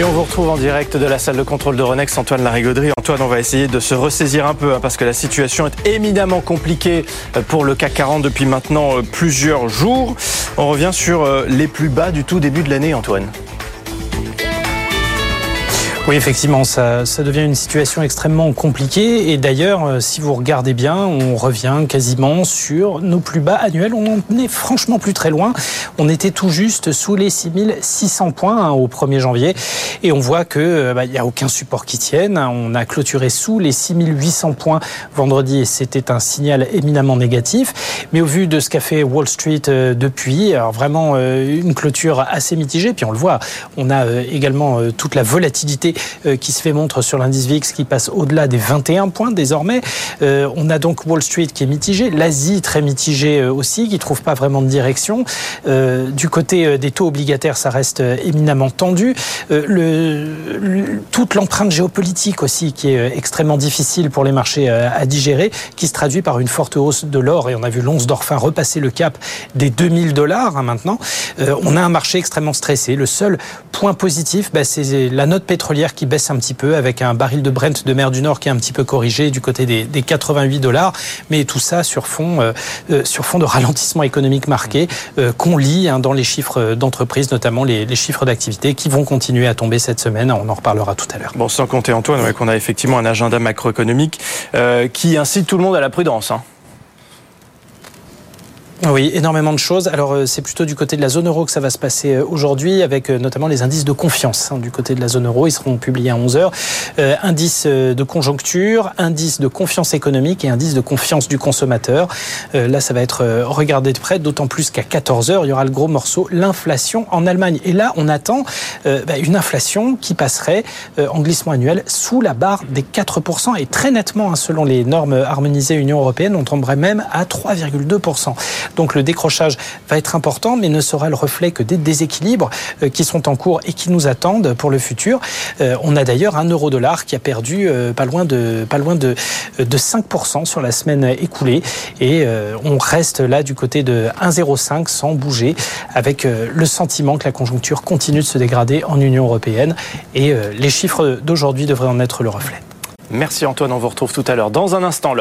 Et on vous retrouve en direct de la salle de contrôle de Renex, Antoine Larigauderie. Antoine, on va essayer de se ressaisir un peu hein, parce que la situation est éminemment compliquée euh, pour le CAC 40 depuis maintenant euh, plusieurs jours. On revient sur euh, les plus bas du tout début de l'année, Antoine. Oui, effectivement, ça, ça, devient une situation extrêmement compliquée. Et d'ailleurs, euh, si vous regardez bien, on revient quasiment sur nos plus bas annuels. On en est franchement plus très loin. On était tout juste sous les 6600 points hein, au 1er janvier. Et on voit que euh, bah, il n'y a aucun support qui tienne. On a clôturé sous les 6800 points vendredi c'était un signal éminemment négatif. Mais au vu de ce qu'a fait Wall Street euh, depuis, alors vraiment une clôture assez mitigée. Puis on le voit, on a également toute la volatilité qui se fait montre sur l'indice VIX qui passe au-delà des 21 points désormais. Euh, on a donc Wall Street qui est mitigé, l'Asie très mitigée euh, aussi, qui trouve pas vraiment de direction. du côté des taux obligataires, ça reste éminemment tendu. Le, toute l'empreinte géopolitique aussi qui est extrêmement difficile pour les marchés à digérer, qui se traduit par une forte hausse de l'or et on a vu l'once d'or fin repasser le cap des 2000 dollars hein, maintenant. on a un marché extrêmement stressé. Le seul point positif, bah, c'est la note pétrolière qui baisse un petit peu avec un baril de Brent de mer du Nord qui est un petit peu corrigé du côté des, 88 dollars. Mais tout ça sur fond, euh, euh, sur fond de ralentissement économique marqué euh, qu'on lit hein, dans les chiffres d'entreprise, notamment les, chiffres d'activité qui vont continuer à tomber cette semaine. On en reparlera tout à l'heure. Bon, sans compter Antoine, qu'on a effectivement un agenda macroéconomique qui incite tout le monde à la prudence. Hein. Oui, énormément de choses. Alors euh, c'est plutôt du côté de la zone euro que ça va se passer euh, aujourd'hui, avec euh, notamment les indices de confiance hein, du côté de la zone euro. Ils seront publiés à 11 heures. Euh, indice de conjoncture, indice de confiance économique et indice de confiance du consommateur. Euh, là, ça va être regardé de près, d'autant plus qu'à 14 heures, il y aura le gros morceau, l'inflation en Allemagne. Et là, on attend bah, une inflation qui passerait en glissement annuel sous la barre des 4% et très nettement, hein, selon les normes harmonisées Union européenne, on tomberait même à 3,2%. Donc le décrochage va être important, mais ne sera le reflet que des déséquilibres euh, qui sont en cours et qui nous attendent pour le futur. Euh, on a d'ailleurs un euro-dollar qui a perdu euh, pas loin de pas loin de, de 5% sur la semaine écoulée et on reste là du côté de 1,05 sans bouger avec le sentiment que la conjoncture continue de se dégrader en Union européenne et les chiffres d'aujourd'hui devraient en être le reflet. Merci Antoine, on vous retrouve tout à l'heure. Dans un instant,